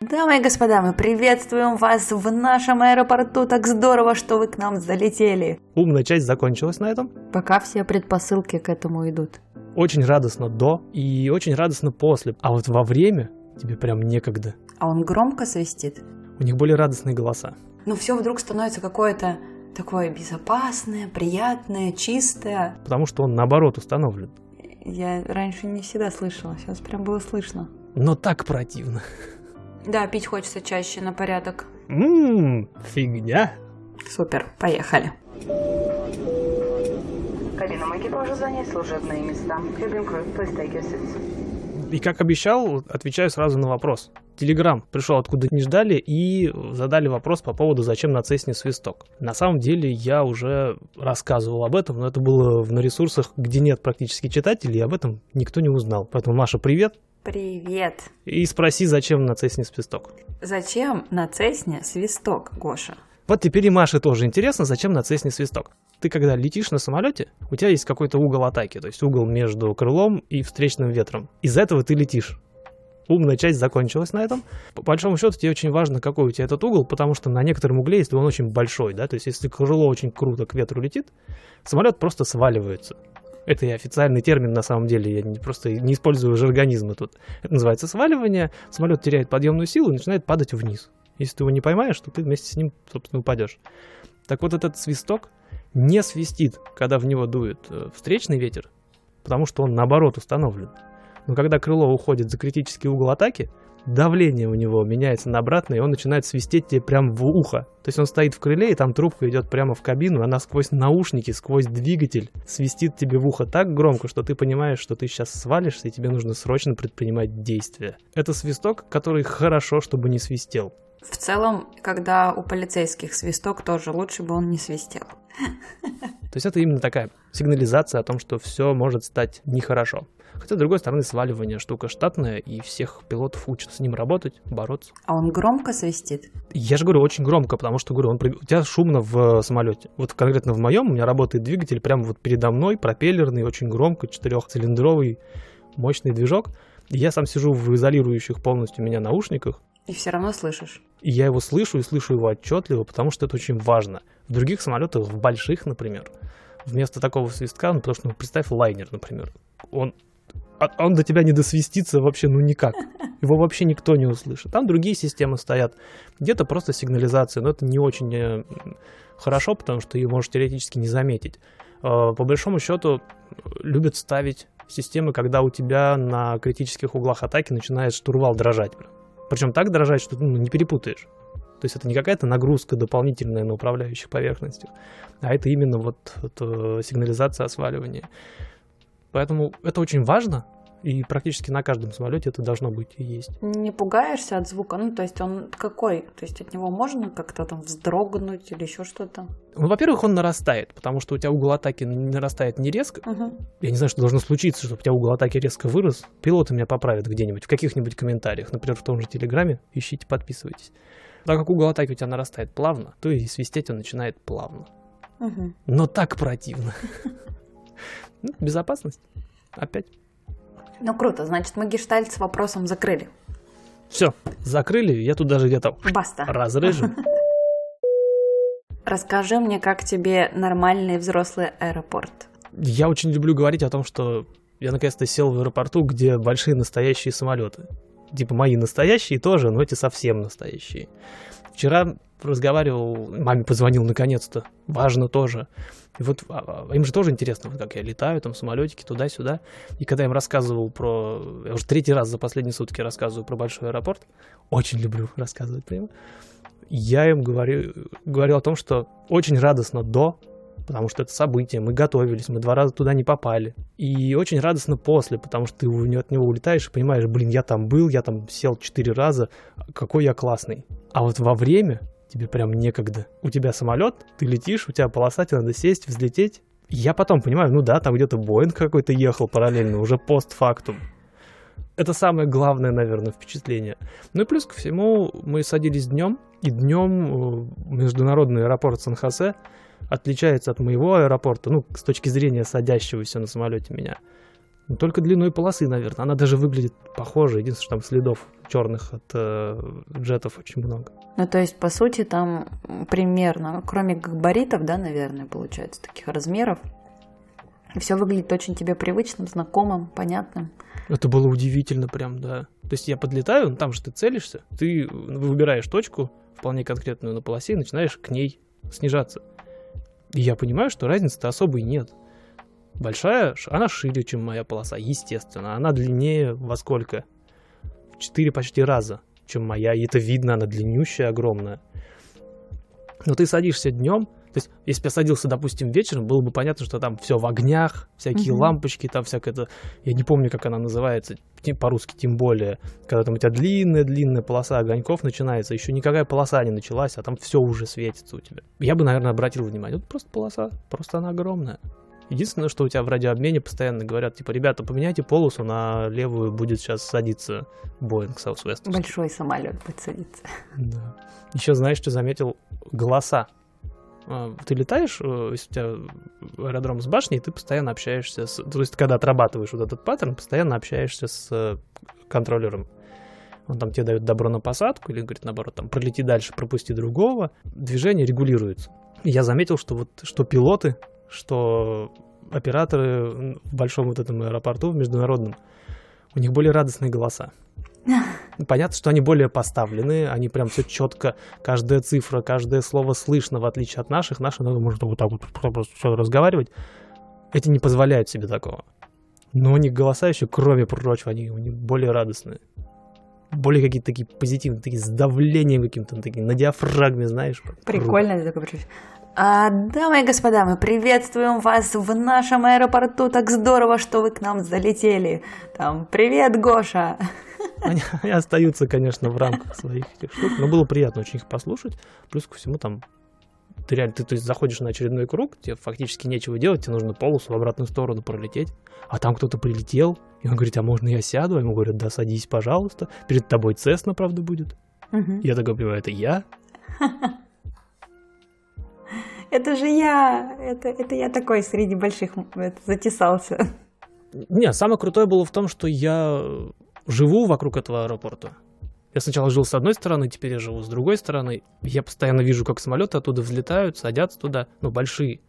Дамы и господа, мы приветствуем вас в нашем аэропорту. Так здорово, что вы к нам залетели. Умная часть закончилась на этом. Пока все предпосылки к этому идут. Очень радостно до и очень радостно после. А вот во время тебе прям некогда. А он громко свистит? У них более радостные голоса. Ну все вдруг становится какое-то такое безопасное, приятное, чистое. Потому что он наоборот установлен. Я раньше не всегда слышала, сейчас прям было слышно. Но так противно. Да, пить хочется чаще на порядок. Ммм, фигня. Супер, поехали. Кабинам экипажа занять служебные места. Cabin crew, please take your seats. И как обещал, отвечаю сразу на вопрос. Телеграм пришел откуда не ждали и задали вопрос по поводу, зачем на Цесне свисток. На самом деле я уже рассказывал об этом, но это было на ресурсах, где нет практически читателей, и об этом никто не узнал. Поэтому, Маша, привет. Привет. И спроси, зачем на Цесне свисток. Зачем на Цесне свисток, Гоша? Вот теперь и Маше тоже интересно, зачем на Цесне свисток. Ты когда летишь на самолете, у тебя есть какой-то угол атаки, то есть угол между крылом и встречным ветром. Из-за этого ты летишь. Умная часть закончилась на этом. По большому счету тебе очень важно, какой у тебя этот угол, потому что на некотором угле, если он очень большой, да, то есть если крыло очень круто к ветру летит, самолет просто сваливается. Это и официальный термин на самом деле, я не, просто не использую жаргонизмы тут. Это называется сваливание, самолет теряет подъемную силу и начинает падать вниз. Если ты его не поймаешь, то ты вместе с ним, собственно, упадешь. Так вот этот свисток не свистит, когда в него дует э, встречный ветер, потому что он наоборот установлен. Но когда крыло уходит за критический угол атаки, давление у него меняется на обратное, и он начинает свистеть тебе прямо в ухо. То есть он стоит в крыле, и там трубка идет прямо в кабину, она сквозь наушники, сквозь двигатель свистит тебе в ухо так громко, что ты понимаешь, что ты сейчас свалишься, и тебе нужно срочно предпринимать действия. Это свисток, который хорошо, чтобы не свистел. В целом, когда у полицейских свисток, тоже лучше бы он не свистел. То есть это именно такая сигнализация о том, что все может стать нехорошо. Хотя, с другой стороны, сваливание штука штатная, и всех пилотов учат с ним работать, бороться. А он громко свистит? Я же говорю, очень громко, потому что, говорю, он, у тебя шумно в самолете. Вот конкретно в моем у меня работает двигатель прямо вот передо мной, пропеллерный, очень громко, четырехцилиндровый, мощный движок. Я сам сижу в изолирующих полностью меня наушниках, и все равно слышишь. И я его слышу и слышу его отчетливо, потому что это очень важно. В других самолетах, в больших, например, вместо такого свистка, ну, потому что, ну, представь, лайнер, например, он, а, он до тебя не досвистится вообще, ну, никак. Его вообще никто не услышит. Там другие системы стоят. Где-то просто сигнализация, но это не очень э, хорошо, потому что ее можешь теоретически не заметить. Э, по большому счету, любят ставить системы, когда у тебя на критических углах атаки начинает штурвал дрожать. Причем так дрожать, что ну, не перепутаешь. То есть это не какая-то нагрузка дополнительная на управляющих поверхностях, а это именно вот, вот э, сигнализация осваливания. Поэтому это очень важно, и практически на каждом самолете это должно быть и есть. Не пугаешься от звука? Ну, то есть он какой? То есть от него можно как-то там вздрогнуть или еще что-то? Ну, во-первых, он нарастает, потому что у тебя угол атаки нарастает не резко. Угу. Я не знаю, что должно случиться, чтобы у тебя угол атаки резко вырос. Пилоты меня поправят где-нибудь, в каких-нибудь комментариях. Например, в том же Телеграме. Ищите, подписывайтесь. Так как угол атаки у тебя нарастает плавно, то и свистеть он начинает плавно. Угу. Но так противно. Ну, безопасность. Опять. Ну круто, значит мы гештальт с вопросом закрыли. Все, закрыли, я тут даже где-то Баста. разрыжу. Расскажи мне, как тебе нормальный взрослый аэропорт? Я очень люблю говорить о том, что я наконец-то сел в аэропорту, где большие настоящие самолеты. Типа мои настоящие тоже, но эти совсем настоящие. Вчера разговаривал, маме позвонил наконец-то, важно тоже. И вот а, а, им же тоже интересно, вот как я летаю, там самолетики туда-сюда. И когда я им рассказывал про... Я уже третий раз за последние сутки рассказываю про большой аэропорт. Очень люблю рассказывать про. Я им говорю, говорю о том, что очень радостно до, потому что это событие, мы готовились, мы два раза туда не попали. И очень радостно после, потому что ты от него улетаешь и понимаешь, блин, я там был, я там сел четыре раза, какой я классный. А вот во время тебе прям некогда. У тебя самолет, ты летишь, у тебя полоса, тебе надо сесть, взлететь. Я потом понимаю, ну да, там где-то Боинг какой-то ехал параллельно, уже постфактум. Это самое главное, наверное, впечатление. Ну и плюс ко всему, мы садились днем, и днем э, международный аэропорт Сан-Хосе отличается от моего аэропорта, ну, с точки зрения садящегося на самолете меня, Ну, Только длиной полосы, наверное. Она даже выглядит похоже. Единственное, что там следов черных от э, джетов очень много. Ну, то есть, по сути, там примерно, кроме габаритов, да, наверное, получается, таких размеров, все выглядит очень тебе привычным, знакомым, понятным. Это было удивительно прям, да. То есть я подлетаю, ну, там же ты целишься, ты выбираешь точку, вполне конкретную на полосе, и начинаешь к ней снижаться. И я понимаю, что разницы-то особой нет. Большая, она шире, чем моя полоса, естественно. Она длиннее во сколько? В 4 почти раза, чем моя. И это видно, она длиннющая, огромная. Но ты садишься днем, то есть, если бы я садился, допустим, вечером, было бы понятно, что там все в огнях, всякие Мгм. лампочки, там всякое это. Я не помню, как она называется, по-русски тем более. Когда там у тебя длинная-длинная полоса огоньков начинается, еще никакая полоса не началась, а там все уже светится у тебя. Я бы, наверное, обратил внимание. Вот просто полоса, просто она огромная. Единственное, что у тебя в радиообмене постоянно говорят, типа, ребята, поменяйте полосу на левую, будет сейчас садиться Boeing Southwest. Большой самолет будет садиться. Да. Еще знаешь, что заметил? Голоса. А, Ты летаешь, э, если у тебя аэродром с башней, ты постоянно общаешься с... То есть, когда отрабатываешь вот этот паттерн, постоянно общаешься с э, контроллером. Он там тебе дает добро на посадку или говорит, наоборот, там, пролети дальше, пропусти другого. Движение регулируется. Я заметил, что вот что пилоты, что операторы в большом вот этом аэропорту, в международном, у них более радостные голоса. Ну, Понятно, что они более поставлены, они прям все четко, каждая цифра, каждое слово слышно, в отличие от наших. Наши, ну, можно вот так вот просто всё разговаривать. Эти не позволяют себе такого. Но у них голоса еще, кроме прочего, они, они более радостные. Более какие-то такие позитивные, такие с давлением каким-то, такие на диафрагме, знаешь. Прикольно ты такой пришел. А, дамы и господа, мы приветствуем вас в нашем аэропорту. Так здорово, что вы к нам залетели. Там, привет, Гоша. Они, они остаются, конечно, в рамках своих этих штук, но было приятно очень их послушать. Плюс ко всему там ты реально, ты то есть заходишь на очередной круг, тебе фактически нечего делать, тебе нужно полосу в обратную сторону пролететь, а там кто-то прилетел, и он говорит, а можно я сяду? А ему говорят, да, садись, пожалуйста. Перед тобой Цесна, правда, будет. Мгм. Я такой понимаю, это я? Это же я. Это, это я такой среди больших это, затесался. Не, самое крутое было в том, что я живу вокруг этого аэропорта. Я сначала жил с одной стороны, теперь я живу с другой стороны. Я постоянно вижу, как самолеты оттуда взлетают, садятся туда, ну, большие.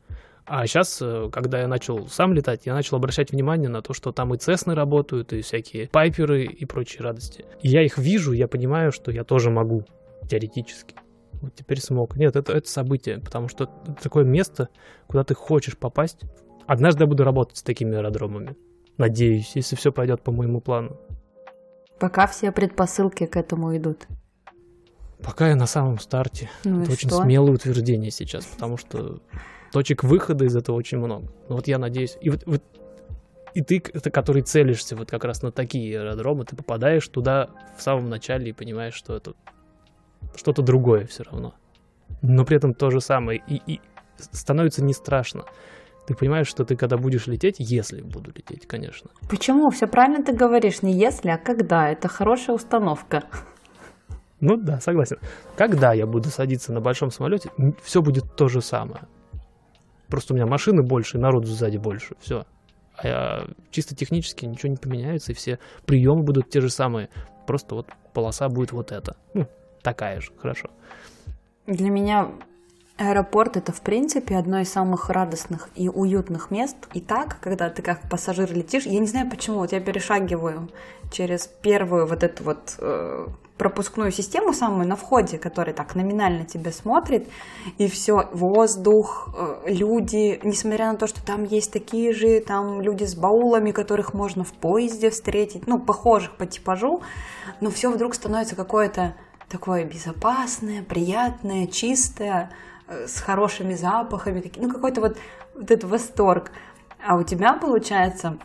А сейчас, когда я начал сам летать, я начал обращать внимание на то, что там и Цесны работают, и всякие Пайперы и прочие радости. Я их вижу, я понимаю, что я тоже могу, теоретически. Вот теперь смог. Нет, это, это событие, потому что это такое место, куда ты хочешь попасть. Однажды я буду работать с такими аэродромами. Надеюсь, если все пойдет по моему плану. Пока все предпосылки к этому идут. Пока я на самом старте. Ну это очень что? смелое утверждение сейчас, потому что точек выхода из этого очень много. Но вот я надеюсь. И вот, вот и ты, который целишься вот как раз на такие аэродромы, ты попадаешь туда в самом начале и понимаешь, что это что-то другое все равно. Но при этом то же самое. И, и становится не страшно. Ты понимаешь, что ты когда будешь лететь, если буду лететь, конечно, Почему? Все правильно ты говоришь. Не если, а когда. Это хорошая установка. Ну да, согласен. Когда я буду садиться на большом самолете, все будет то же самое. Просто у меня машины больше, народу сзади больше. Все. А я- чисто технически ничего не поменяется, и все приемы будут те же самые. Просто вот полоса будет вот эта. Ну, такая же, хорошо. Для меня аэропорт это в принципе одно из самых радостных и уютных мест. И так, когда ты как пассажир летишь, я не знаю почему, вот я перешагиваю через первую вот эту вот э, пропускную систему самую на входе, которая так номинально тебя смотрит, и все, воздух, э, люди, несмотря на то, что там есть такие же, там люди с баулами, которых можно в поезде встретить, ну, похожих по типажу, но все вдруг становится какое-то такое безопасное, приятное, чистое, с хорошими запахами, ну какой-то вот, вот этот восторг. А у тебя получается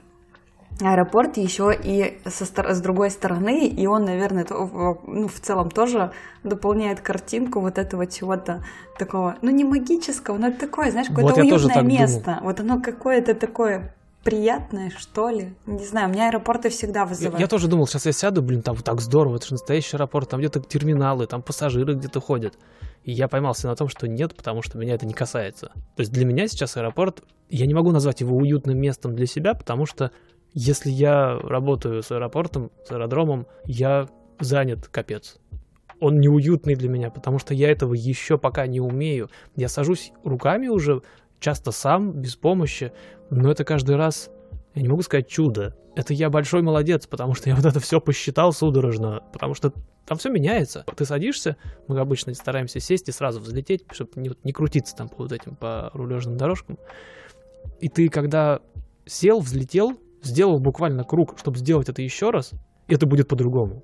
аэропорт еще и со, с другой стороны, и он, наверное, то- ну, в целом тоже дополняет картинку вот этого чего-то такого, ну не магического, но это такое, знаешь, какое-то Вот уютное так думал. место. Вот оно какое-то такое приятное, что ли. Не знаю, у меня аэропорты всегда Я, вызывают. я тоже думал, сейчас я сяду, блин, там так здорово, это же настоящий аэропорт, там где-то терминалы, там пассажиры где-то ходят. И я поймался на том, что нет, потому что меня это не касается. То есть для меня сейчас аэропорт, я не могу назвать его уютным местом для себя, потому что Если я работаю с аэропортом, с аэродромом, я занят капец. Он неуютный для меня, потому что я этого еще пока не умею. Я сажусь руками уже, часто сам, без помощи, но это каждый раз, я не могу сказать чудо. Это я большой молодец, потому что я вот это все посчитал судорожно, потому что там все меняется. Ты садишься, мы обычно стараемся сесть и сразу взлететь, чтобы не, не крутиться там по вот этим по рулежным дорожкам. И ты, когда сел, взлетел, сделал буквально круг, чтобы сделать это еще раз, это будет по-другому.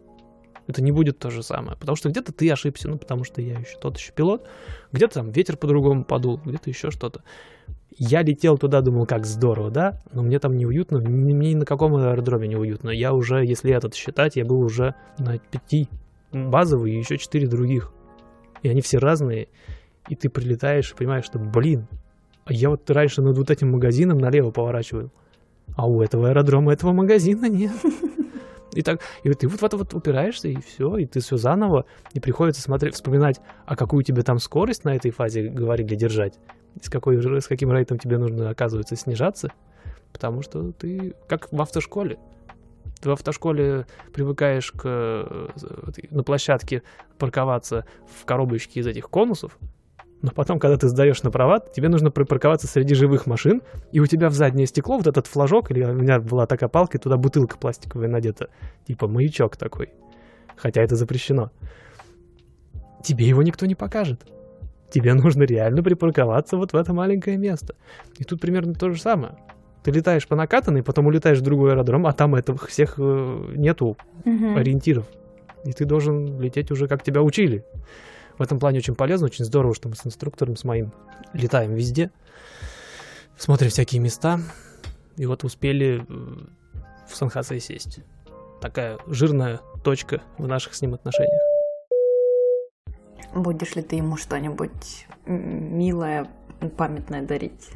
Это не будет то же самое. Потому что где-то ты ошибся, ну, потому что я еще тот еще пилот, где-то там ветер по-другому подул, где-то еще что-то. Я летел туда, думал, как здорово, да, но мне там неуютно, мне ни на каком аэродроме неуютно. Я уже, если этот считать, я был уже на пяти базовые и еще четыре других. И они все разные. И ты прилетаешь и понимаешь, что, блин, а я вот раньше над вот этим магазином налево поворачивал. А у этого аэродрома этого магазина нет. И так, и ты вот в это вот упираешься, и все, и ты все заново, и приходится смотреть, вспоминать, а какую тебе там скорость на этой фазе говорили держать, с, какой, с каким рейтом тебе нужно, оказывается, снижаться, потому что ты как в автошколе. Ты в автошколе привыкаешь к, э, на площадке парковаться в коробочке из этих конусов, но потом, когда ты сдаешь на права, тебе нужно припарковаться среди живых машин, и у тебя в заднее стекло вот этот флажок, или у меня была такая палка, и туда бутылка пластиковая надета, типа маячок такой. Хотя это запрещено. Тебе его никто не покажет. Тебе нужно реально припарковаться вот в это маленькое место. И тут примерно то же самое. Ты летаешь по накатанной, потом улетаешь в другой аэродром, а там этого всех э, нету угу. ориентиров. И ты должен лететь уже как тебя учили. В этом плане очень полезно, очень здорово, что мы с инструктором, с моим летаем везде, смотрим всякие места. И вот успели э, в Сан-Хосе сесть. Такая жирная точка в наших с ним отношениях. Будешь ли ты ему что-нибудь милое, памятное дарить?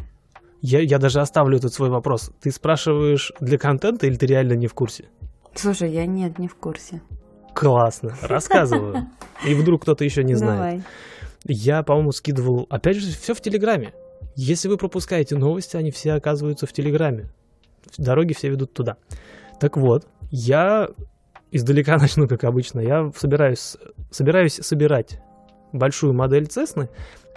Я, я даже оставлю этот свой вопрос. Ты спрашиваешь для контента или ты реально не в курсе? Слушай, я нет, не в курсе. Классно, рассказываю. И вдруг кто-то еще не знает. Давай. Я, по-моему, скидывал, опять же, все в Телеграме. Если вы пропускаете новости, они все оказываются в Телеграме. Дороги все ведут туда. Так вот, я издалека начну, как обычно. Я собираюсь, собираюсь собирать большую модель Цесны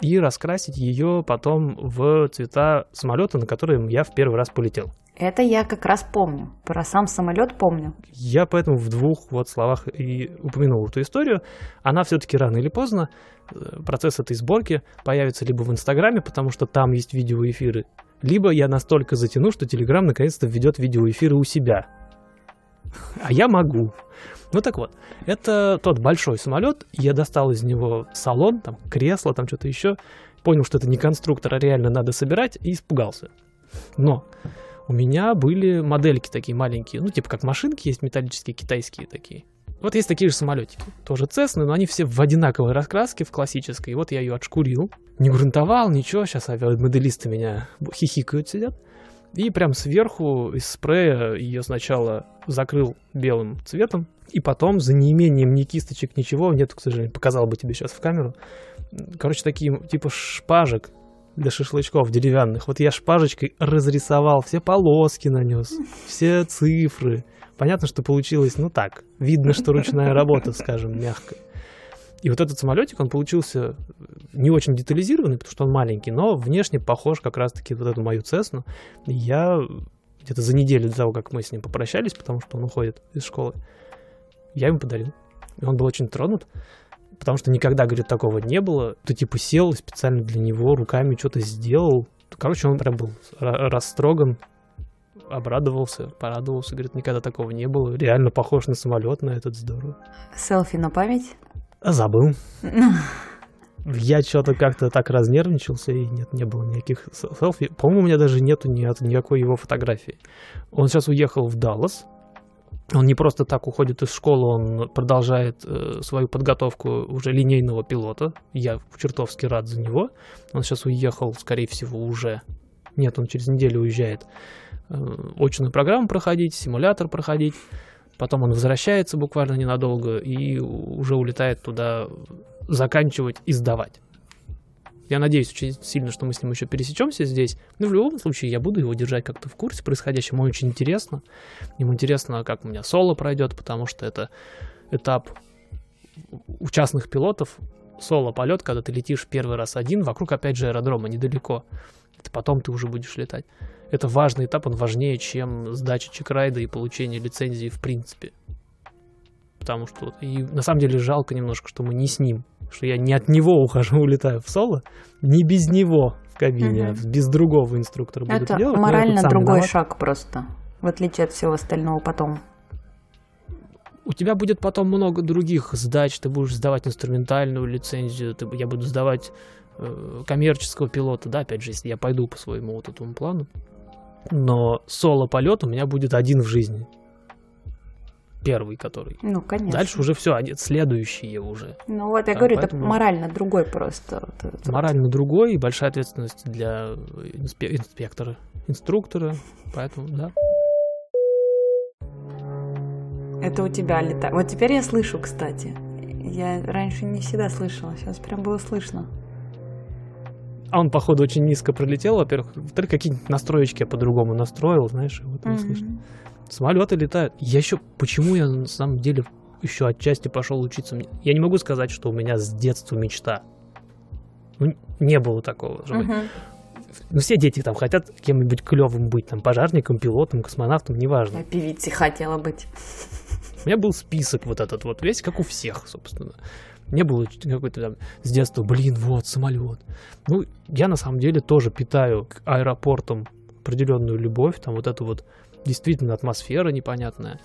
и раскрасить ее потом в цвета самолета, на котором я в первый раз полетел. Это я как раз помню. Про сам самолет помню. Я поэтому в двух вот словах и упомянул эту историю. Она все-таки рано или поздно, э, процесс этой сборки появится либо в Инстаграме, потому что там есть видеоэфиры, либо я настолько затяну, что Телеграм наконец-то введет видеоэфиры у себя. А я могу. Ну так вот, это тот большой самолет, я достал из него салон, там кресло, там что-то еще, понял, что это не конструктор, а реально надо собирать, и испугался. Но у меня были модельки такие маленькие, ну типа как машинки есть металлические, китайские такие. Вот есть такие же самолетики, тоже Цесны, но они все в одинаковой раскраске, в классической. И вот я ее отшкурил, не грунтовал, ничего, сейчас авиамоделисты меня хихикают, сидят. И прям сверху из спрея ее сначала закрыл белым цветом, и потом за неимением ни кисточек, ничего, нет, к сожалению, показал бы тебе сейчас в камеру. Короче, такие типа шпажек для шашлычков деревянных. Вот я шпажечкой разрисовал, все полоски нанес, все цифры. Понятно, что получилось, ну так, видно, что ручная работа, скажем, мягкая. И вот этот самолетик, он получился не очень детализированный, потому что он маленький, но внешне похож как раз-таки вот эту мою Цесну. Я где-то за неделю до того, как мы с ним попрощались, потому что он уходит из школы, я ему подарил. И он был очень тронут, потому что никогда, говорит, такого не было. Ты типа сел специально для него, руками что-то сделал. Короче, он прям был растроган, обрадовался, порадовался, говорит, никогда такого не было. Реально похож на самолет, на этот здорово. Селфи на память? Забыл. Я что-то как-то так разнервничался, и нет, не было никаких селфи. По-моему, у меня даже нету ни, никакой его фотографии. Он сейчас уехал в Даллас. Он не просто так уходит из школы, он продолжает э, свою подготовку уже линейного пилота. Я чертовски рад за него. Он сейчас уехал, скорее всего, уже. Нет, он через неделю уезжает э, очную программу проходить, симулятор проходить. Потом он возвращается буквально ненадолго и уже улетает туда заканчивать и сдавать. Я надеюсь очень сильно, что мы с ним еще пересечемся здесь. Но в любом случае я буду его держать как-то в курсе происходящего. Ему очень интересно. Ему интересно, как у меня соло пройдет, потому что это этап у частных пилотов. Соло-полет, когда ты летишь первый раз один, вокруг опять же аэродрома, недалеко. Это потом ты уже будешь летать. Это важный этап, он важнее, чем сдача чекрайда и получение лицензии в принципе. Потому что и на самом деле жалко немножко, что мы не с ним что я не от него ухожу, улетаю в соло, не без него в кабине, угу. без другого инструктора буду Это делать. морально другой виноват. шаг просто, в отличие от всего остального потом. У тебя будет потом много других сдач, ты будешь сдавать инструментальную лицензию, ты, я буду сдавать э, коммерческого пилота, да, опять же, если я пойду по своему вот этому плану. Но соло-полет у меня будет один в жизни первый, который. Ну, конечно. Дальше уже все, они следующие уже. Ну вот я а, говорю, поэтому... это морально другой просто. Морально другой и большая ответственность для инспе- инспектора, инструктора, поэтому, да. Это у тебя летает. Вот теперь я слышу, кстати. Я раньше не всегда слышала, сейчас прям было слышно. А он, походу, очень низко пролетел, во-первых. Во-вторых, какие-нибудь настроечки я по-другому настроил, знаешь, вот mm-hmm. слышно. Самолеты летают. Я еще... Почему я на самом деле еще отчасти пошел учиться? Я не могу сказать, что у меня с детства мечта. Ну, не было такого. Чтобы... Ну, все дети там хотят кем-нибудь клевым быть, там, пожарником, пилотом, космонавтом, неважно. Я певицей хотела быть. У меня был список вот этот вот весь, как у всех, собственно. Не было какой-то там с детства, блин, вот, самолет. Ну, я на самом деле тоже питаю к аэропортам определенную любовь, там вот эту вот действительно атмосфера непонятная.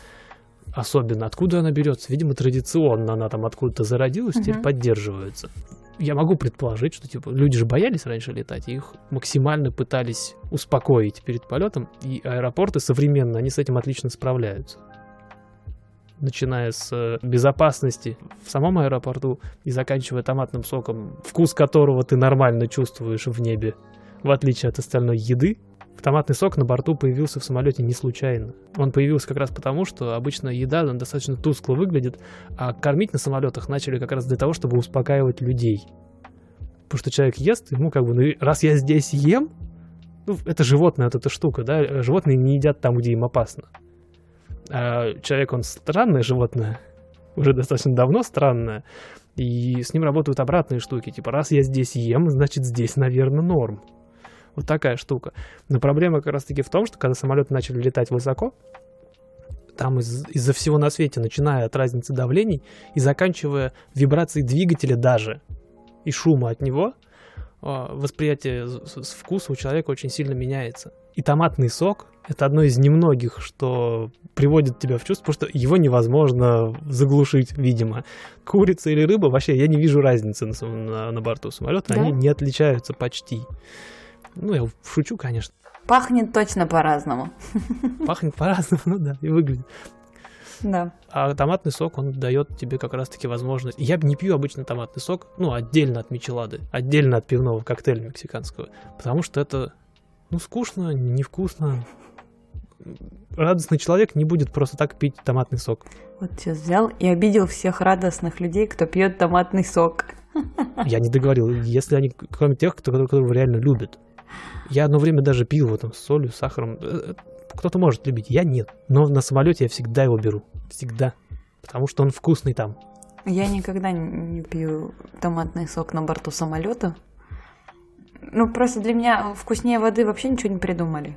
Особенно откуда она берется? Видимо, традиционно она там откуда-то зародилась, теперь uh-huh. поддерживается. Я могу предположить, что типа люди же боялись раньше летать, и их максимально пытались успокоить перед полетом, и аэропорты современные, они с этим отлично справляются начиная с э, безопасности в самом аэропорту и заканчивая томатным соком, вкус которого ты нормально чувствуешь в небе, в отличие от остальной еды, Томатный сок на борту появился в самолете не случайно. Он появился как раз потому, что обычно еда она достаточно тускло выглядит, а кормить на самолетах начали как раз для того, чтобы успокаивать людей. Потому что человек ест, ему как бы, ну раз я здесь ем, ну, это животное, вот эта штука, да, животные не едят там, где им опасно. А человек, он странное животное, уже достаточно давно странное, и с ним работают обратные штуки, типа, раз я здесь ем, значит, здесь, наверное, норм. Вот такая штука. Но проблема как раз-таки в том, что когда самолеты начали летать высоко, там из- из-за всего на свете, начиная от разницы давлений и заканчивая вибрацией двигателя даже и шума от него, а, восприятие вкуса у человека очень сильно меняется. И томатный сок — это одно из немногих, что приводит тебя в чувство, потому что его невозможно заглушить, видимо. Курица или рыба, вообще я не вижу разницы на, на, на борту самолета, да? они не отличаются почти. Ну, я шучу, конечно. Пахнет точно по-разному. Пахнет по-разному, ну да, и выглядит. Да. А томатный сок, он дает тебе как раз-таки возможность... Я не пью обычно томатный сок, ну, отдельно от мичелады, отдельно от пивного коктейля мексиканского, потому что это, ну, скучно, невкусно. Радостный человек не будет просто так пить томатный сок. Вот сейчас взял и обидел всех радостных людей, кто пьет томатный сок. Я не договорил, если они, кроме тех, кто, которого реально любят. Я одно время даже пил его там с солью, с сахаром. Э, э, кто-то может любить, я нет. Но на самолете я всегда его беру. Всегда. Потому что он вкусный там. Я никогда не пью томатный сок на борту самолета. Ну, просто для меня вкуснее воды вообще ничего не придумали.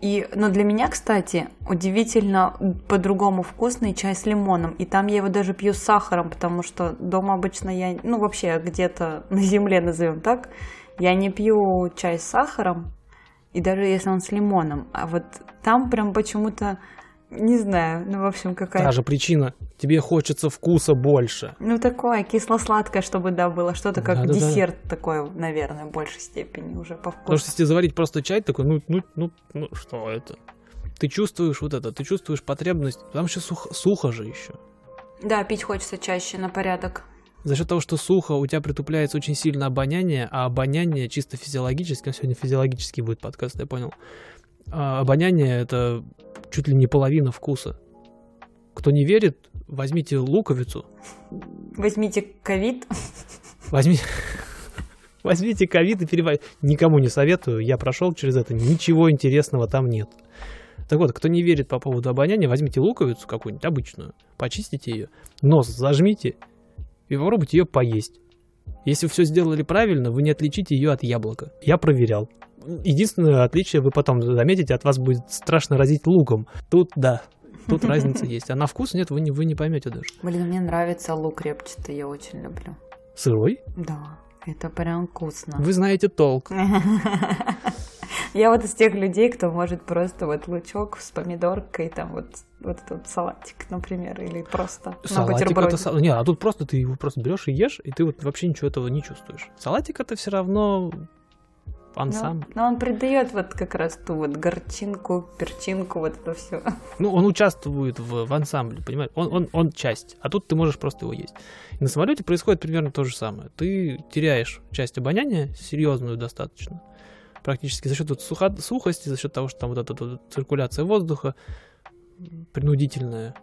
И, но для меня, кстати, удивительно по-другому вкусный чай с лимоном. И там я его даже пью с сахаром, потому что дома обычно я, ну вообще где-то на земле назовем так, я не пью чай с сахаром, и даже если он с лимоном. А вот там прям почему-то, не знаю, ну, в общем, какая-то... Та же причина. Тебе хочется вкуса больше. Ну, такое кисло-сладкое, чтобы, да, было что-то как да, да, десерт да. такой, наверное, в большей степени уже по вкусу. Потому что если заварить просто чай, такой, ну, ну, ну, ну, что это? Ты чувствуешь вот это, ты чувствуешь потребность, там еще сухо, сухо же еще. Да, пить хочется чаще на порядок за счет того, что сухо, у тебя притупляется очень сильно обоняние, а обоняние чисто физиологически, сегодня физиологический будет подкаст, я понял. А обоняние это чуть ли не половина вкуса. Кто не верит, возьмите луковицу. Возьмите ковид. Возьмите... Возьмите ковид и перебавьте. Никому не советую, я прошел через это, ничего интересного там нет. Так вот, кто не верит по поводу обоняния, возьмите луковицу какую-нибудь обычную, почистите ее, нос зажмите и попробуйте ее поесть. Если все сделали правильно, вы не отличите ее от яблока. Я проверял. Единственное отличие вы потом заметите, от вас будет страшно разить луком. Тут да, тут разница есть. А на вкус нет, вы не, вы не поймете даже. Блин, мне нравится лук репчатый, я очень люблю. Сырой? Да, это прям вкусно. Вы знаете толк. Я вот из тех людей, кто может просто вот лучок с помидоркой, там вот, вот этот салатик, например, или просто на Салатик бутерброде. это... Не, а тут просто ты его просто берешь и ешь, и ты вот вообще ничего этого не чувствуешь. Салатик это все равно ансамбль. Но, но он придает вот как раз ту вот горчинку, перчинку, вот это все. Ну, он участвует в, в ансамбле, понимаешь? Он, он, он часть, а тут ты можешь просто его есть. И на самолете происходит примерно то же самое. Ты теряешь часть обоняния, серьезную достаточно, практически за счет вот суха- сухости, за счет того, что там вот эта вот циркуляция воздуха принудительная.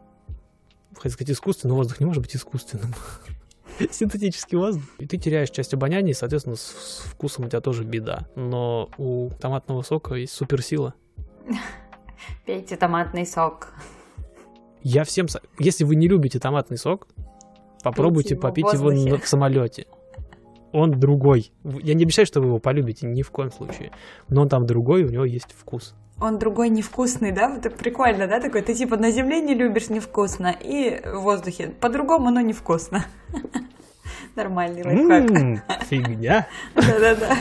Хотел сказать искусственный, но воздух не может быть искусственным. Синтетический воздух. И ты теряешь часть обоняния, и, соответственно, с, с вкусом у тебя тоже беда. Но у томатного сока есть суперсила. Пейте томатный сок. Я всем... Если вы не любите томатный сок, попробуйте его попить его воздухе. на- в самолете. Он другой. Я не обещаю, что вы его полюбите, ни в коем случае. Но он там другой, у него есть вкус. Он другой невкусный, да? Это прикольно, да? Такой, ты типа на земле не любишь невкусно, и в воздухе. По-другому, но невкусно. Нормальный лайфхак. Фигня. Да-да-да.